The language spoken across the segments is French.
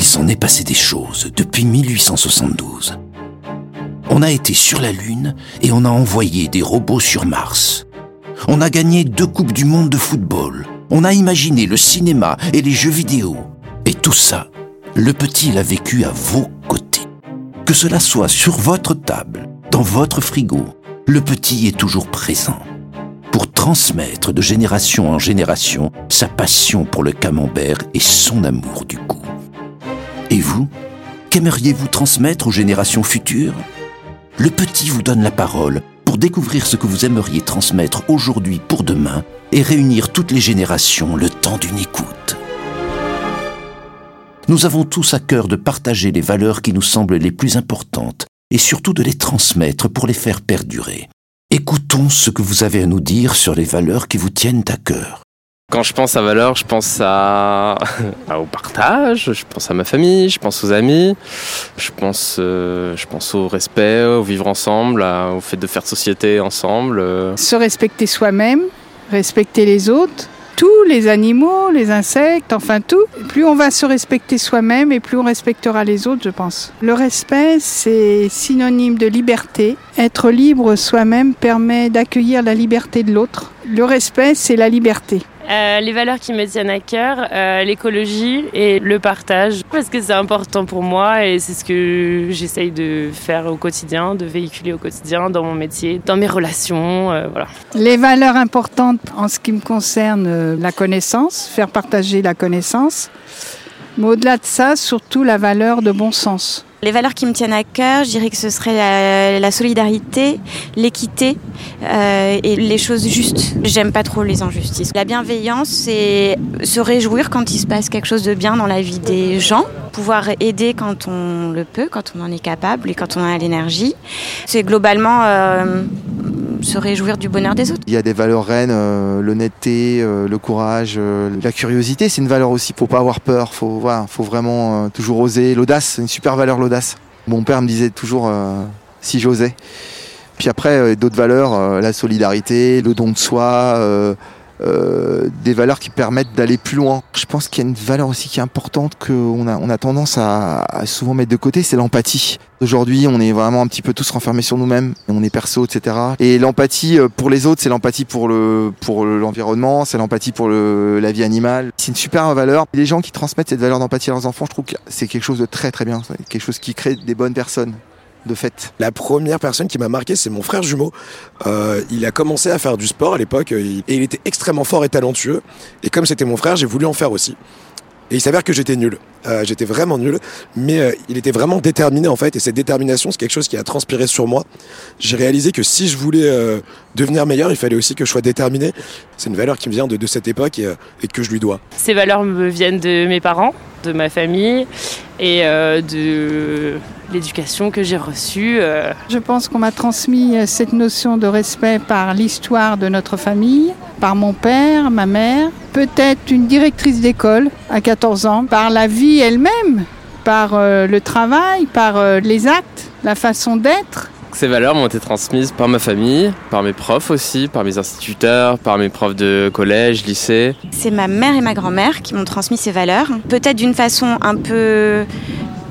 Il s'en est passé des choses depuis 1872. On a été sur la Lune et on a envoyé des robots sur Mars. On a gagné deux Coupes du Monde de football. On a imaginé le cinéma et les jeux vidéo. Et tout ça, le petit l'a vécu à vos côtés. Que cela soit sur votre table, dans votre frigo, le petit est toujours présent pour transmettre de génération en génération sa passion pour le camembert et son amour du goût. Et vous, qu'aimeriez-vous transmettre aux générations futures? Le petit vous donne la parole pour découvrir ce que vous aimeriez transmettre aujourd'hui pour demain et réunir toutes les générations le temps d'une écoute. Nous avons tous à cœur de partager les valeurs qui nous semblent les plus importantes et surtout de les transmettre pour les faire perdurer. Écoutons ce que vous avez à nous dire sur les valeurs qui vous tiennent à cœur. Quand je pense à valeurs, je pense au partage, je pense à ma famille, je pense aux amis, je pense, euh, je pense au respect, au vivre ensemble, au fait de faire société ensemble. Euh. Se respecter soi-même, respecter les autres, tous les animaux, les insectes, enfin tout. Plus on va se respecter soi-même et plus on respectera les autres, je pense. Le respect, c'est synonyme de liberté. Être libre soi-même permet d'accueillir la liberté de l'autre. Le respect, c'est la liberté. Euh, les valeurs qui me tiennent à cœur, euh, l'écologie et le partage, parce que c'est important pour moi et c'est ce que j'essaye de faire au quotidien, de véhiculer au quotidien dans mon métier, dans mes relations. Euh. Les valeurs importantes en ce qui me concerne, la connaissance, faire partager la connaissance, mais au-delà de ça, surtout la valeur de bon sens. Les valeurs qui me tiennent à cœur, je dirais que ce serait la, solidarité, l'équité euh, et les choses justes. J'aime pas trop les injustices. La bienveillance, c'est se réjouir quand il se passe quelque chose de bien dans la vie des gens, pouvoir aider quand on le peut, quand on en est capable et quand on a l'énergie. C'est globalement euh, se réjouir du bonheur des autres. Il y a des valeurs reines, euh, l'honnêteté, euh, le courage, euh, la curiosité, c'est une valeur aussi. Faut pas avoir peur, faut, voilà, faut vraiment toujours oser. L'audace, c'est une super valeur, l'audace. Mon père me disait toujours si j'osais. Puis après, d'autres valeurs, la solidarité, le don de soi euh, des valeurs qui permettent d'aller plus loin. Je pense qu'il y a une valeur aussi qui est importante qu'on a, on a tendance à, souvent mettre de côté, c'est l'empathie. Aujourd'hui, on est vraiment un petit peu tous renfermés sur nous-mêmes, on est perso, etc. Et l'empathie euh, pour les autres, c'est l'empathie pour le pour l'environnement, c'est l'empathie pour le, la vie animale. C'est une super valeur. Les gens qui transmettent cette valeur d'empathie à leurs enfants, je trouve que c'est quelque chose de très très bien, quelque chose qui crée des bonnes personnes de fait La première personne qui m'a marqué, c'est mon frère jumeau. Euh, il a commencé à faire du sport à l'époque et il était extrêmement fort et talentueux. Et comme c'était mon frère, j'ai voulu en faire aussi. Et il s'avère que j'étais nul. Euh, j'étais vraiment nul, mais euh, il était vraiment déterminé en fait. Et cette détermination, c'est quelque chose qui a transpiré sur moi. J'ai réalisé que si je voulais euh, devenir meilleur, il fallait aussi que je sois déterminé. C'est une valeur qui me vient de, de cette époque et, et, que je lui dois. Ces valeurs me viennent de mes parents, de ma famille et de l'éducation que j'ai reçue. Je pense qu'on m'a transmis cette notion de respect par l'histoire de notre famille, par mon père, ma mère, peut-être une directrice d'école à 14 ans, par la vie elle-même, par euh, le travail, par euh, les actes, la façon d'être. Ces valeurs m'ont été transmises par ma famille, par mes profs aussi, par mes instituteurs, par mes profs de collège, lycée. C'est ma mère et ma grand-mère qui m'ont transmis ces valeurs, peut-être d'une façon un peu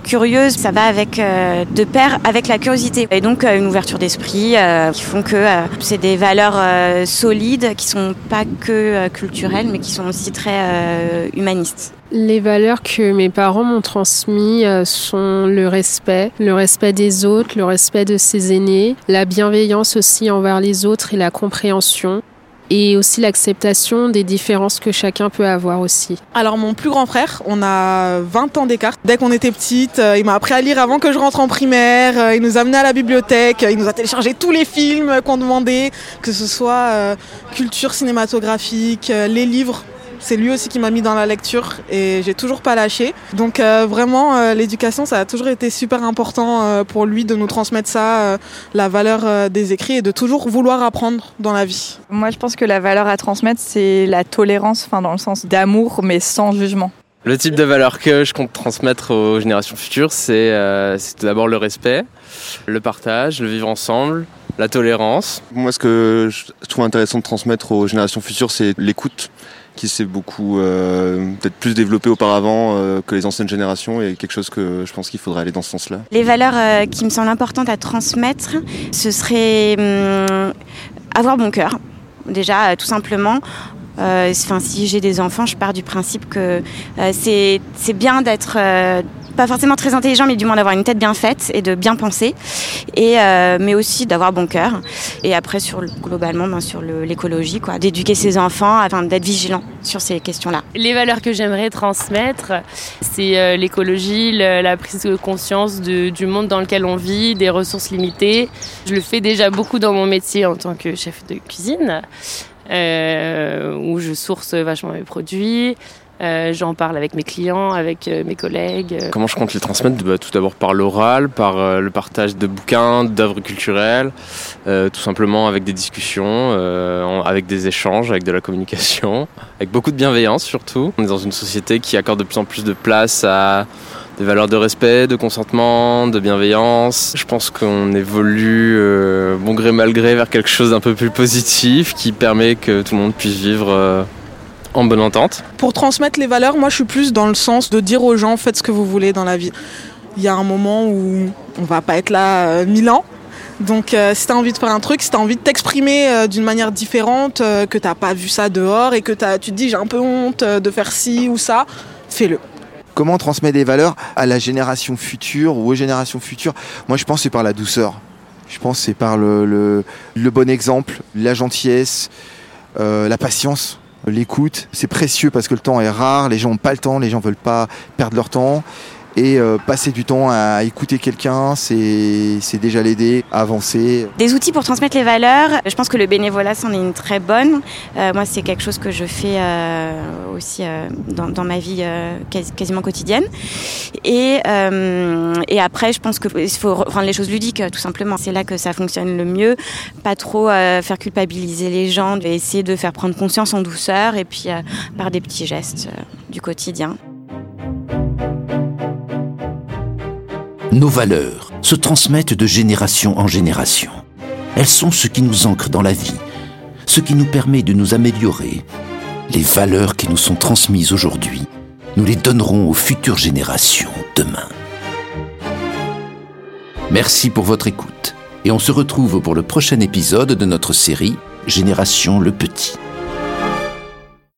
curieuse, ça va avec euh, de pair avec la curiosité et donc une ouverture d'esprit qui font que c'est des valeurs solides qui sont pas que culturelles mais qui sont aussi très humanistes. Les valeurs que mes parents m'ont transmises euh, sont le respect, le respect des autres, le respect de ses aînés, la bienveillance aussi envers les autres et la compréhension et aussi l'acceptation des différences que chacun peut avoir aussi. Alors mon plus grand frère, on a 20 ans d'écart. Dès qu'on était petite, euh, il m'a appris à lire avant que je rentre en primaire, euh, il nous a amenés à la bibliothèque, il nous a téléchargé tous les films qu'on demandait, que ce soit culture cinématographique, les livres c'est lui aussi qui m'a mis dans la lecture et j'ai toujours pas lâché. Donc euh, vraiment, euh, l'éducation, ça a toujours été super important euh, pour lui de nous transmettre ça, la valeur des écrits et de toujours vouloir apprendre dans la vie. Moi, je pense que la valeur à transmettre, c'est la tolérance, enfin dans le sens d'amour, mais sans jugement. Le type de valeur que je compte transmettre aux générations futures, c'est d'abord le respect, le partage, le vivre ensemble, la tolérance. Moi, ce que je trouve intéressant de transmettre aux générations futures, c'est l'écoute qui s'est beaucoup euh, peut-être plus développé auparavant euh, que les anciennes générations et quelque chose que je pense qu'il faudrait aller dans ce sens-là. Les valeurs euh, qui me semblent importantes à transmettre, ce serait hum, avoir bon cœur. Déjà, tout simplement. Si j'ai des enfants, je pars du principe que c'est bien d'être pas forcément très intelligent, mais du moins d'avoir une tête bien faite et de bien penser, et, euh, mais aussi d'avoir bon cœur. Et après, sur, globalement, ben, sur l'écologie, d'éduquer ses enfants, afin d'être vigilant sur ces questions-là. Les valeurs que j'aimerais transmettre, c'est euh, l'écologie, la prise de conscience du monde dans lequel on vit, des ressources limitées. Je le fais déjà beaucoup dans mon métier en tant que chef de cuisine. Euh, où je source vachement mes produits, euh, j'en parle avec mes clients, avec euh, mes collègues. Comment je compte les transmettre? Bah, Tout d'abord par l'oral, par euh, le partage de bouquins, d'œuvres culturelles, tout simplement avec des discussions, avec des échanges, avec de la communication, avec beaucoup de bienveillance surtout. On est dans une société qui accorde de plus en plus de place à des valeurs de respect, de consentement, de bienveillance. Je pense qu'on évolue bon gré mal gré vers quelque chose d'un peu plus positif qui permet que tout le monde puisse vivre en bonne entente. Pour transmettre les valeurs, moi je suis plus dans le sens de dire aux gens faites ce que vous voulez dans la vie. Il y a un moment où on va pas être là euh, mille ans. Donc euh, si tu as envie de faire un truc, si tu as envie de t'exprimer euh, d'une manière différente, que tu pas vu ça dehors et que tu te dis j'ai un peu honte de faire ci ou ça, fais-le. Comment transmettre des valeurs à la génération future ou aux générations futures? Moi je pense que c'est par la douceur. Je pense que c'est par le, bon exemple, la gentillesse, la patience l'écoute. C'est précieux parce que le temps est rare, les gens n'ont pas le temps, les gens veulent pas perdre leur temps. Et euh, passer du temps à écouter quelqu'un, c'est déjà l'aider à avancer. Des outils pour transmettre les valeurs, je pense que le bénévolat, c'en est une très bonne. Euh, moi, c'est quelque chose que je fais euh, aussi dans, ma vie quasiment quotidienne. Et, et après, je pense qu'il faut rendre les choses ludiques, tout simplement. C'est là que ça fonctionne le mieux. Pas trop faire culpabiliser les gens, essayer de faire prendre conscience en douceur et puis par des petits gestes du quotidien. Nos valeurs se transmettent de génération en génération. Elles sont ce qui nous ancre dans la vie, ce qui nous permet de nous améliorer. Les valeurs qui nous sont transmises aujourd'hui, nous les donnerons aux futures générations demain. Merci pour votre écoute et on se retrouve pour le prochain épisode de notre série Génération le Petit.